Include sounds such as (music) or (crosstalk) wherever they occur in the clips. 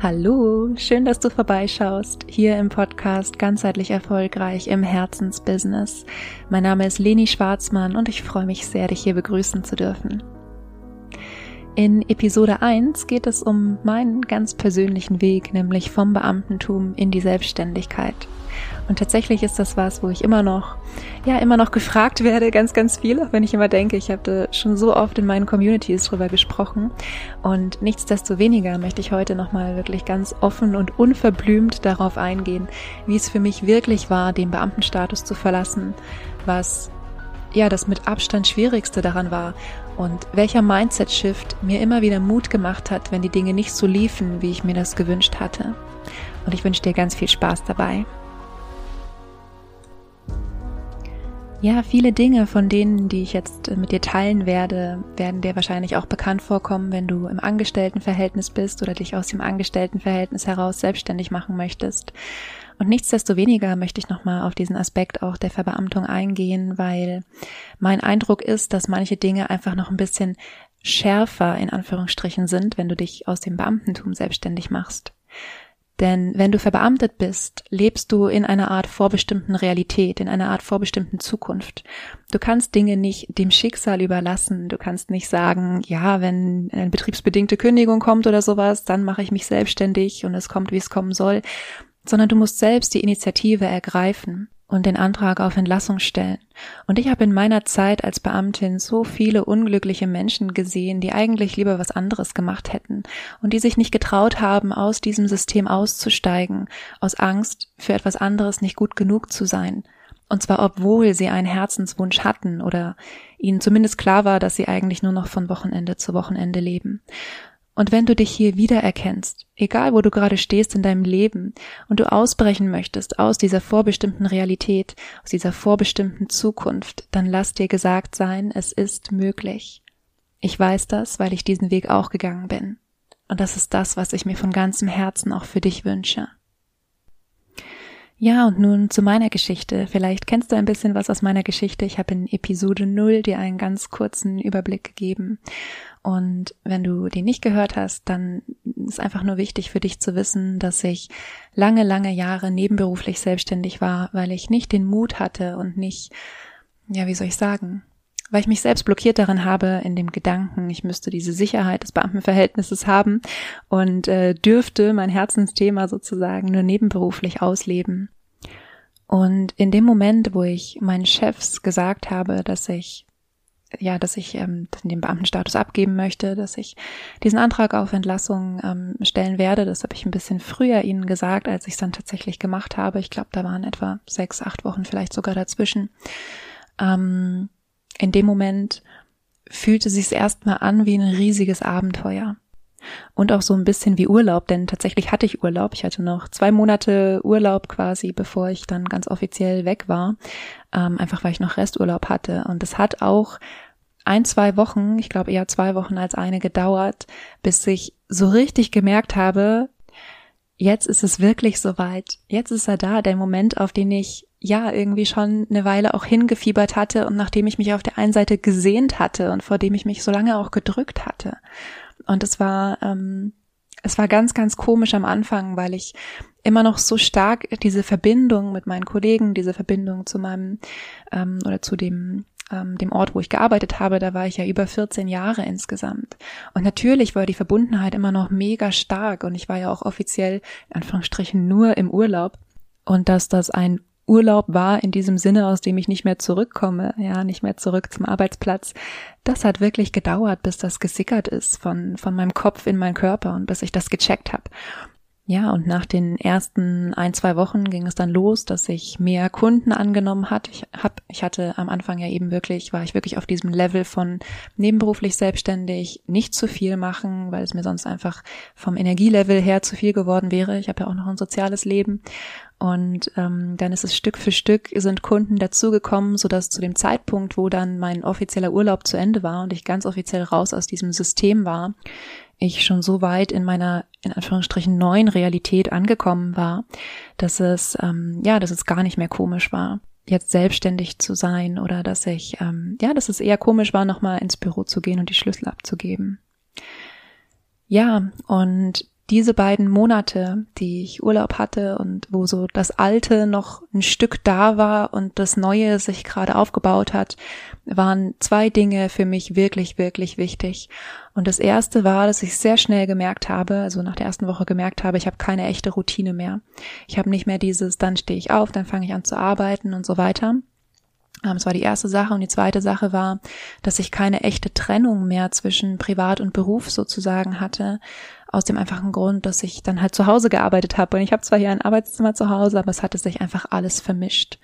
Hallo, schön, dass du vorbeischaust, hier im Podcast Ganzheitlich Erfolgreich im Herzensbusiness. Mein Name ist Leni Schwarzmann und ich freue mich sehr, dich hier begrüßen zu dürfen. In Episode 1 geht es um meinen ganz persönlichen Weg, nämlich vom Beamtentum in die Selbstständigkeit. Und tatsächlich ist das was, wo ich immer noch, ja, immer noch gefragt werde, ganz, ganz viel, auch wenn ich immer denke, ich habe schon so oft in meinen Communities drüber gesprochen. Und nichtsdestoweniger möchte ich heute nochmal wirklich ganz offen und unverblümt darauf eingehen, wie es für mich wirklich war, den Beamtenstatus zu verlassen, was ja das mit Abstand schwierigste daran war und welcher Mindset-Shift mir immer wieder Mut gemacht hat, wenn die Dinge nicht so liefen, wie ich mir das gewünscht hatte. Und ich wünsche dir ganz viel Spaß dabei. Ja, viele Dinge von denen, die ich jetzt mit dir teilen werde, werden dir wahrscheinlich auch bekannt vorkommen, wenn du im Angestelltenverhältnis bist oder dich aus dem Angestelltenverhältnis heraus selbstständig machen möchtest. Und nichtsdestoweniger möchte ich nochmal auf diesen Aspekt auch der Verbeamtung eingehen, weil mein Eindruck ist, dass manche Dinge einfach noch ein bisschen schärfer in Anführungsstrichen sind, wenn du dich aus dem Beamtentum selbstständig machst. Denn wenn du verbeamtet bist, lebst du in einer Art vorbestimmten Realität, in einer Art vorbestimmten Zukunft. Du kannst Dinge nicht dem Schicksal überlassen. Du kannst nicht sagen, ja, wenn eine betriebsbedingte Kündigung kommt oder sowas, dann mache ich mich selbstständig und es kommt, wie es kommen soll, sondern du musst selbst die Initiative ergreifen und den Antrag auf Entlassung stellen. Und ich habe in meiner Zeit als Beamtin so viele unglückliche Menschen gesehen, die eigentlich lieber was anderes gemacht hätten und die sich nicht getraut haben, aus diesem System auszusteigen, aus Angst, für etwas anderes nicht gut genug zu sein. Und zwar obwohl sie einen Herzenswunsch hatten oder ihnen zumindest klar war, dass sie eigentlich nur noch von Wochenende zu Wochenende leben. Und wenn du dich hier wiedererkennst, egal wo du gerade stehst in deinem Leben und du ausbrechen möchtest aus dieser vorbestimmten Realität, aus dieser vorbestimmten Zukunft, dann lass dir gesagt sein, es ist möglich. Ich weiß das, weil ich diesen Weg auch gegangen bin. Und das ist das, was ich mir von ganzem Herzen auch für dich wünsche. Ja, und nun zu meiner Geschichte. Vielleicht kennst du ein bisschen was aus meiner Geschichte. Ich habe in Episode 0 dir einen ganz kurzen Überblick gegeben. Und wenn du den nicht gehört hast, dann ist einfach nur wichtig für dich zu wissen, dass ich lange, lange Jahre nebenberuflich selbstständig war, weil ich nicht den Mut hatte und nicht, ja, wie soll ich sagen, weil ich mich selbst blockiert darin habe, in dem Gedanken, ich müsste diese Sicherheit des Beamtenverhältnisses haben und äh, dürfte mein Herzensthema sozusagen nur nebenberuflich ausleben. Und in dem Moment, wo ich meinen Chefs gesagt habe, dass ich ja, dass ich ähm, den Beamtenstatus abgeben möchte, dass ich diesen Antrag auf Entlassung ähm, stellen werde. Das habe ich ein bisschen früher Ihnen gesagt, als ich es dann tatsächlich gemacht habe. Ich glaube, da waren etwa sechs, acht Wochen vielleicht sogar dazwischen. Ähm, in dem Moment fühlte sich es erstmal an wie ein riesiges Abenteuer. Und auch so ein bisschen wie Urlaub, denn tatsächlich hatte ich Urlaub. Ich hatte noch zwei Monate Urlaub quasi, bevor ich dann ganz offiziell weg war. Ähm, einfach weil ich noch Resturlaub hatte. Und es hat auch ein, zwei Wochen, ich glaube eher zwei Wochen als eine gedauert, bis ich so richtig gemerkt habe, jetzt ist es wirklich soweit. Jetzt ist er da, der Moment, auf den ich ja irgendwie schon eine Weile auch hingefiebert hatte und nachdem ich mich auf der einen Seite gesehnt hatte und vor dem ich mich so lange auch gedrückt hatte. Und es war, ähm, es war ganz, ganz komisch am Anfang, weil ich immer noch so stark diese Verbindung mit meinen Kollegen, diese Verbindung zu meinem ähm, oder zu dem ähm, dem Ort, wo ich gearbeitet habe, da war ich ja über 14 Jahre insgesamt. Und natürlich war die Verbundenheit immer noch mega stark und ich war ja auch offiziell, in Anführungsstrichen, nur im Urlaub. Und dass das ein Urlaub war in diesem Sinne, aus dem ich nicht mehr zurückkomme, ja, nicht mehr zurück zum Arbeitsplatz. Das hat wirklich gedauert, bis das gesickert ist von, von meinem Kopf in meinen Körper und bis ich das gecheckt habe. Ja, und nach den ersten ein, zwei Wochen ging es dann los, dass ich mehr Kunden angenommen hat. Ich hab, ich hatte am Anfang ja eben wirklich, war ich wirklich auf diesem Level von nebenberuflich selbstständig, nicht zu viel machen, weil es mir sonst einfach vom Energielevel her zu viel geworden wäre. Ich habe ja auch noch ein soziales Leben. Und ähm, dann ist es Stück für Stück sind Kunden dazugekommen, sodass zu dem Zeitpunkt, wo dann mein offizieller Urlaub zu Ende war und ich ganz offiziell raus aus diesem System war, ich schon so weit in meiner in Anführungsstrichen neuen Realität angekommen war, dass es ähm, ja, dass es gar nicht mehr komisch war, jetzt selbstständig zu sein oder dass ich ähm, ja, dass es eher komisch war, nochmal ins Büro zu gehen und die Schlüssel abzugeben. Ja, und diese beiden Monate, die ich Urlaub hatte und wo so das Alte noch ein Stück da war und das Neue sich gerade aufgebaut hat, waren zwei Dinge für mich wirklich, wirklich wichtig. Und das erste war, dass ich sehr schnell gemerkt habe, also nach der ersten Woche gemerkt habe, ich habe keine echte Routine mehr. Ich habe nicht mehr dieses, dann stehe ich auf, dann fange ich an zu arbeiten und so weiter. Ähm, das war die erste Sache. Und die zweite Sache war, dass ich keine echte Trennung mehr zwischen Privat und Beruf sozusagen hatte. Aus dem einfachen Grund, dass ich dann halt zu Hause gearbeitet habe. Und ich habe zwar hier ein Arbeitszimmer zu Hause, aber es hatte sich einfach alles vermischt.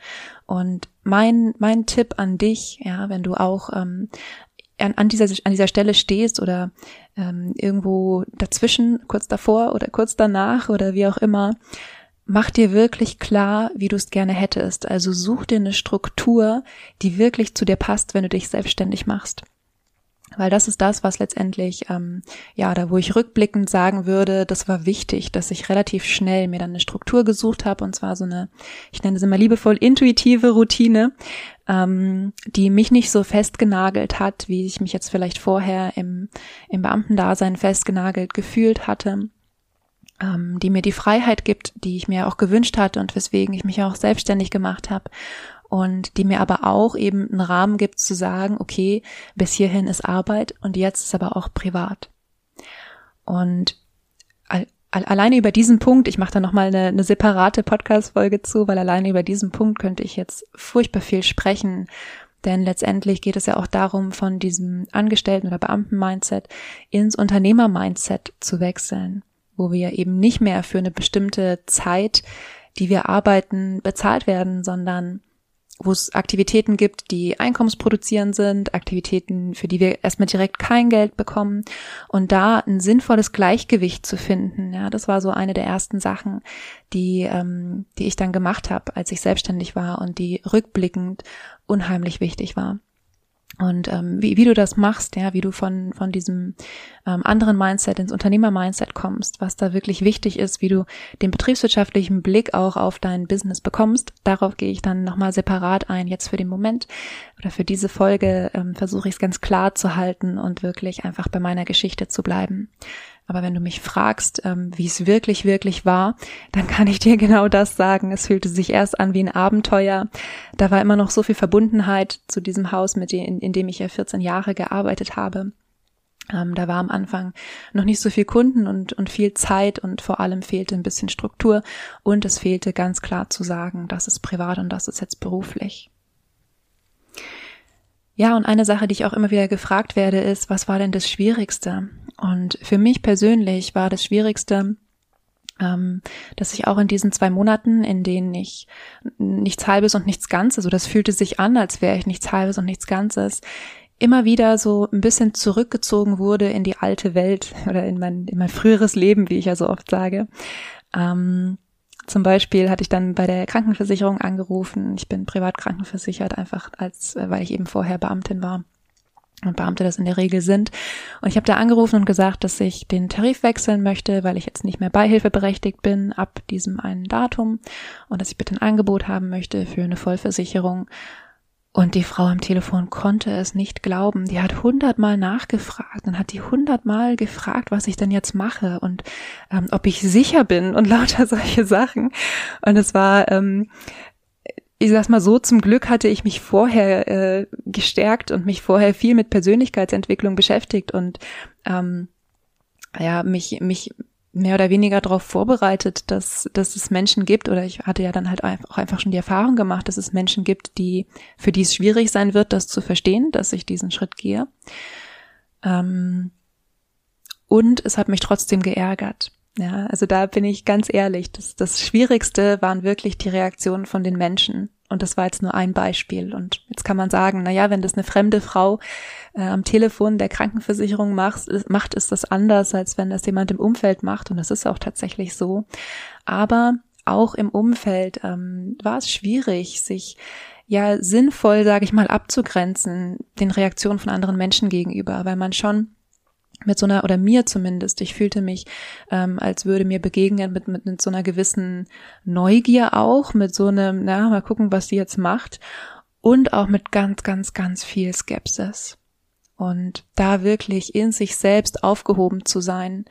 Und mein, mein Tipp an dich, ja, wenn du auch ähm, an, an, dieser, an dieser Stelle stehst oder ähm, irgendwo dazwischen, kurz davor oder kurz danach oder wie auch immer, mach dir wirklich klar, wie du es gerne hättest. Also such dir eine Struktur, die wirklich zu dir passt, wenn du dich selbstständig machst. Weil das ist das, was letztendlich, ähm, ja, da wo ich rückblickend sagen würde, das war wichtig, dass ich relativ schnell mir dann eine Struktur gesucht habe und zwar so eine, ich nenne es immer liebevoll, intuitive Routine, ähm, die mich nicht so festgenagelt hat, wie ich mich jetzt vielleicht vorher im, im Beamtendasein festgenagelt gefühlt hatte ähm, die mir die Freiheit gibt, die ich mir auch gewünscht hatte und weswegen ich mich auch selbstständig gemacht habe und die mir aber auch eben einen Rahmen gibt zu sagen, okay, bis hierhin ist Arbeit und jetzt ist aber auch privat. Und alleine über diesen Punkt, ich mache da nochmal eine, eine separate Podcast-Folge zu, weil alleine über diesen Punkt könnte ich jetzt furchtbar viel sprechen. Denn letztendlich geht es ja auch darum, von diesem Angestellten- oder Beamten-Mindset ins Unternehmer-Mindset zu wechseln wo wir eben nicht mehr für eine bestimmte Zeit, die wir arbeiten, bezahlt werden, sondern wo es Aktivitäten gibt, die einkommensproduzierend sind, Aktivitäten, für die wir erstmal direkt kein Geld bekommen und da ein sinnvolles Gleichgewicht zu finden. Ja, das war so eine der ersten Sachen, die, ähm, die ich dann gemacht habe, als ich selbstständig war und die rückblickend unheimlich wichtig war. Und ähm, wie, wie du das machst, ja, wie du von, von diesem ähm, anderen Mindset ins Unternehmer-Mindset kommst, was da wirklich wichtig ist, wie du den betriebswirtschaftlichen Blick auch auf dein Business bekommst, darauf gehe ich dann nochmal separat ein. Jetzt für den Moment oder für diese Folge ähm, versuche ich es ganz klar zu halten und wirklich einfach bei meiner Geschichte zu bleiben. Aber wenn du mich fragst, ähm, wie es wirklich, wirklich war, dann kann ich dir (laughs) genau das sagen. Es fühlte sich erst an wie ein Abenteuer. Da war immer noch so viel Verbundenheit zu diesem Haus, mit dem, in, in dem ich ja 14 Jahre gearbeitet habe. Ähm, da war am Anfang noch nicht so viel Kunden und, und viel Zeit und vor allem fehlte ein bisschen Struktur und es fehlte ganz klar zu sagen, das ist privat und das ist jetzt beruflich. Ja, und eine Sache, die ich auch immer wieder gefragt werde, ist, was war denn das Schwierigste? Und für mich persönlich war das Schwierigste, ähm, dass ich auch in diesen zwei Monaten, in denen ich nichts Halbes und nichts Ganzes, so das fühlte sich an, als wäre ich nichts Halbes und nichts Ganzes, immer wieder so ein bisschen zurückgezogen wurde in die alte Welt (laughs) oder in mein, in mein früheres Leben, wie ich ja so oft sage. Ähm, zum Beispiel hatte ich dann bei der Krankenversicherung angerufen. Ich bin privat krankenversichert, einfach als, äh, weil ich eben vorher Beamtin war und Beamte das in der Regel sind. Und ich habe da angerufen und gesagt, dass ich den Tarif wechseln möchte, weil ich jetzt nicht mehr beihilfeberechtigt bin ab diesem einen Datum und dass ich bitte ein Angebot haben möchte für eine Vollversicherung. Und die Frau am Telefon konnte es nicht glauben. Die hat hundertmal nachgefragt und hat die hundertmal gefragt, was ich denn jetzt mache und ähm, ob ich sicher bin und (laughs) lauter solche Sachen. Und es war, ähm, ich sag's mal so, zum Glück hatte ich mich vorher äh, gestärkt und mich vorher viel mit Persönlichkeitsentwicklung beschäftigt und ähm, ja, mich, mich mehr oder weniger darauf vorbereitet, dass, dass es Menschen gibt, oder ich hatte ja dann halt auch einfach schon die Erfahrung gemacht, dass es Menschen gibt, die, für die es schwierig sein wird, das zu verstehen, dass ich diesen Schritt gehe. Ähm, und es hat mich trotzdem geärgert. Ja, also da bin ich ganz ehrlich. Das, das Schwierigste waren wirklich die Reaktionen von den Menschen. Und das war jetzt nur ein Beispiel. Und jetzt kann man sagen, na ja, wenn das eine fremde Frau äh, am Telefon der Krankenversicherung macht, ist, macht, ist das anders, als wenn das jemand im Umfeld macht. Und das ist auch tatsächlich so. Aber auch im Umfeld ähm, war es schwierig, sich ja sinnvoll, sage ich mal, abzugrenzen den Reaktionen von anderen Menschen gegenüber, weil man schon mit so einer, oder mir zumindest, ich fühlte mich, ähm, als würde mir begegnen mit, mit, mit so einer gewissen Neugier auch, mit so einem, na, mal gucken, was die jetzt macht und auch mit ganz, ganz, ganz viel Skepsis. Und da wirklich in sich selbst aufgehoben zu sein,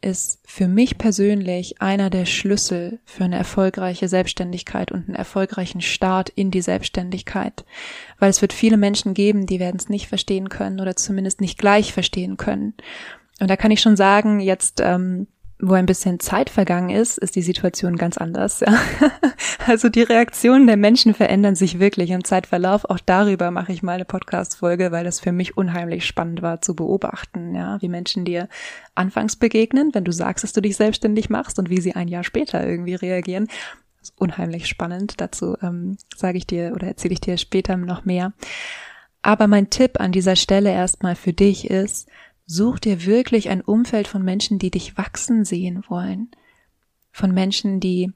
ist für mich persönlich einer der Schlüssel für eine erfolgreiche Selbstständigkeit und einen erfolgreichen Start in die Selbstständigkeit. Weil es wird viele Menschen geben, die werden es nicht verstehen können oder zumindest nicht gleich verstehen können. Und da kann ich schon sagen, jetzt ähm, wo ein bisschen Zeit vergangen ist, ist die Situation ganz anders. Ja. (laughs) Also die Reaktionen der Menschen verändern sich wirklich im Zeitverlauf. Auch darüber mache ich mal eine Podcast-Folge, weil das für mich unheimlich spannend war zu beobachten, ja, wie Menschen dir anfangs begegnen, wenn du sagst, dass du dich selbstständig machst und wie sie ein Jahr später irgendwie reagieren. Das ist unheimlich spannend. Dazu ähm, sage ich dir oder erzähle ich dir später noch mehr. Aber mein Tipp an dieser Stelle erstmal für dich ist, Such dir wirklich ein Umfeld von Menschen, die dich wachsen sehen wollen. Von Menschen, die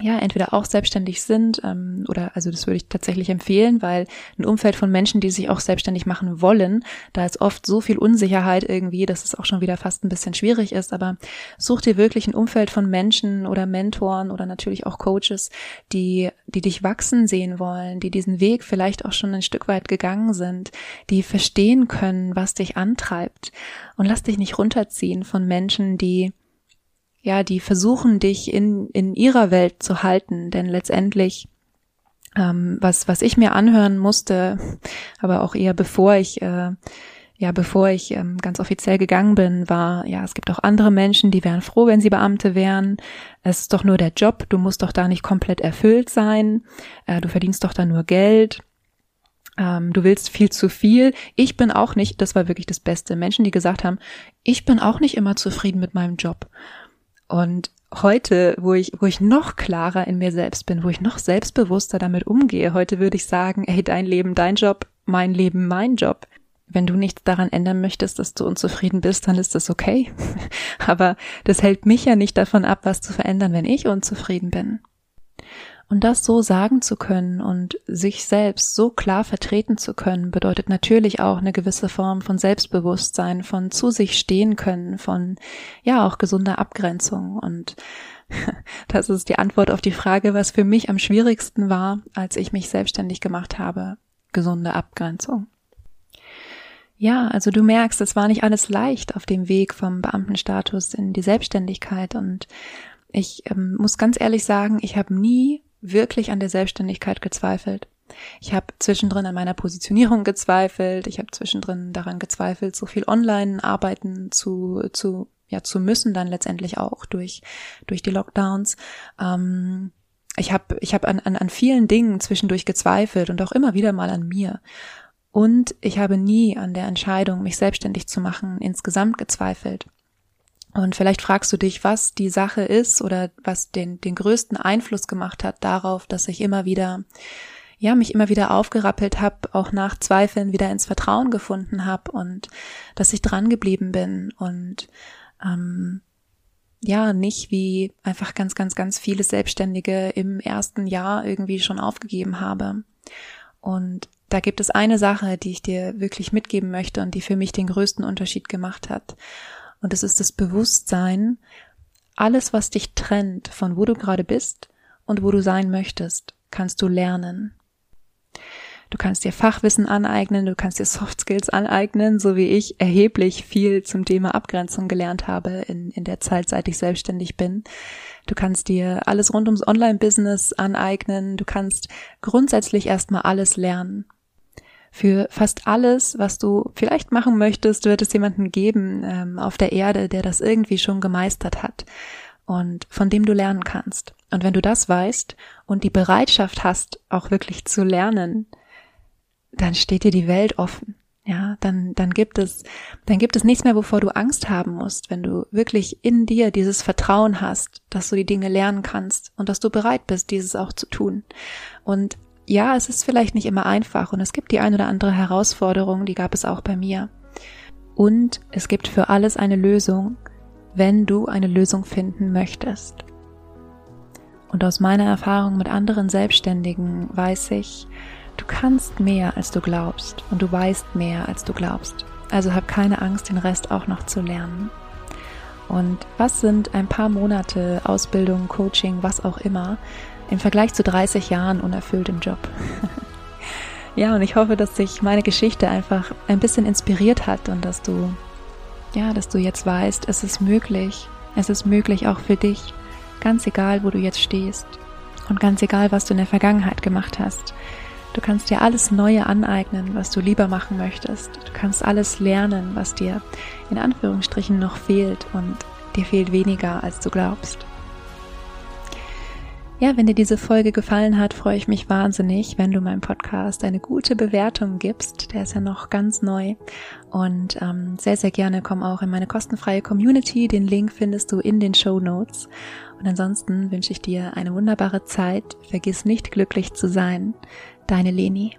ja, entweder auch selbstständig sind, ähm, oder also das würde ich tatsächlich empfehlen, weil ein Umfeld von Menschen, die sich auch selbstständig machen wollen, da ist oft so viel Unsicherheit irgendwie, dass es auch schon wieder fast ein bisschen schwierig ist, aber such dir wirklich ein Umfeld von Menschen oder Mentoren oder natürlich auch Coaches, die, die dich wachsen sehen wollen, die diesen Weg vielleicht auch schon ein Stück weit gegangen sind, die verstehen können, was dich antreibt. Und lass dich nicht runterziehen von Menschen, die ja, die versuchen dich in, in ihrer Welt zu halten, denn letztendlich, ähm, was, was ich mir anhören musste, (laughs) aber auch eher bevor ich, äh, ja, bevor ich ähm, ganz offiziell gegangen bin, war, ja, es gibt auch andere Menschen, die wären froh, wenn sie Beamte wären. Es ist doch nur der Job, du musst doch da nicht komplett erfüllt sein, äh, du verdienst doch da nur Geld ähm, du willst viel zu viel. Ich bin auch nicht, das war wirklich das Beste. Menschen, die gesagt haben, ich bin auch nicht immer zufrieden mit meinem Job. Und heute, wo ich, wo ich noch klarer in mir selbst bin, wo ich noch selbstbewusster damit umgehe, heute würde ich sagen, hey, dein Leben, dein Job, mein Leben, mein Job. Wenn du nichts daran ändern möchtest, dass du unzufrieden bist, dann ist das okay. (laughs) Aber das hält mich ja nicht davon ab, was zu verändern, wenn ich unzufrieden bin. Und das so sagen zu können und sich selbst so klar vertreten zu können, bedeutet natürlich auch eine gewisse Form von Selbstbewusstsein, von zu sich stehen können, von ja auch gesunder Abgrenzung. Und (laughs) das ist die Antwort auf die Frage, was für mich am schwierigsten war, als ich mich selbstständig gemacht habe. Gesunde Abgrenzung. Ja, also du merkst, es war nicht alles leicht auf dem Weg vom Beamtenstatus in die Selbstständigkeit und ich ähm, muss ganz ehrlich sagen, ich habe nie wirklich an der Selbstständigkeit gezweifelt. Ich habe zwischendrin an meiner Positionierung gezweifelt. Ich habe zwischendrin daran gezweifelt, so viel online arbeiten zu, zu, ja, zu müssen, dann letztendlich auch durch, durch die Lockdowns. Ähm, ich habe ich hab an, an, an vielen Dingen zwischendurch gezweifelt und auch immer wieder mal an mir. Und ich habe nie an der Entscheidung, mich selbstständig zu machen, insgesamt gezweifelt. Und vielleicht fragst du dich, was die Sache ist oder was den, den größten Einfluss gemacht hat darauf, dass ich immer wieder, ja, mich immer wieder aufgerappelt habe, auch nach Zweifeln wieder ins Vertrauen gefunden habe und dass ich dran geblieben bin und ähm, ja, nicht wie einfach ganz, ganz, ganz viele Selbstständige im ersten Jahr irgendwie schon aufgegeben habe. Und da gibt es eine Sache, die ich dir wirklich mitgeben möchte und die für mich den größten Unterschied gemacht hat. Und es ist das Bewusstsein, alles, was dich trennt von wo du gerade bist und wo du sein möchtest, kannst du lernen. Du kannst dir Fachwissen aneignen, du kannst dir Soft Skills aneignen, so wie ich erheblich viel zum Thema Abgrenzung gelernt habe in, in der Zeit, seit ich selbstständig bin. Du kannst dir alles rund ums Online-Business aneignen, du kannst grundsätzlich erstmal alles lernen. Für fast alles, was du vielleicht machen möchtest, wird es jemanden geben ähm, auf der Erde, der das irgendwie schon gemeistert hat und von dem du lernen kannst. Und wenn du das weißt und die Bereitschaft hast, auch wirklich zu lernen, dann steht dir die Welt offen. Ja, dann, dann gibt es, dann gibt es nichts mehr, wovor du Angst haben musst, wenn du wirklich in dir dieses Vertrauen hast, dass du die Dinge lernen kannst und dass du bereit bist, dieses auch zu tun. Und ja, es ist vielleicht nicht immer einfach und es gibt die ein oder andere Herausforderung, die gab es auch bei mir. Und es gibt für alles eine Lösung, wenn du eine Lösung finden möchtest. Und aus meiner Erfahrung mit anderen Selbstständigen weiß ich, du kannst mehr, als du glaubst und du weißt mehr, als du glaubst. Also hab keine Angst, den Rest auch noch zu lernen. Und was sind ein paar Monate Ausbildung, Coaching, was auch immer, im Vergleich zu 30 Jahren unerfüllt im Job. (laughs) ja, und ich hoffe, dass dich meine Geschichte einfach ein bisschen inspiriert hat und dass du ja, dass du jetzt weißt, es ist möglich. Es ist möglich auch für dich, ganz egal, wo du jetzt stehst und ganz egal, was du in der Vergangenheit gemacht hast. Du kannst dir alles Neue aneignen, was du lieber machen möchtest. Du kannst alles lernen, was dir in Anführungsstrichen noch fehlt und dir fehlt weniger, als du glaubst. Ja, wenn dir diese Folge gefallen hat, freue ich mich wahnsinnig, wenn du meinem Podcast eine gute Bewertung gibst. Der ist ja noch ganz neu. Und ähm, sehr, sehr gerne komm auch in meine kostenfreie Community. Den Link findest du in den Show Notes. Und ansonsten wünsche ich dir eine wunderbare Zeit. Vergiss nicht glücklich zu sein. Deine Leni.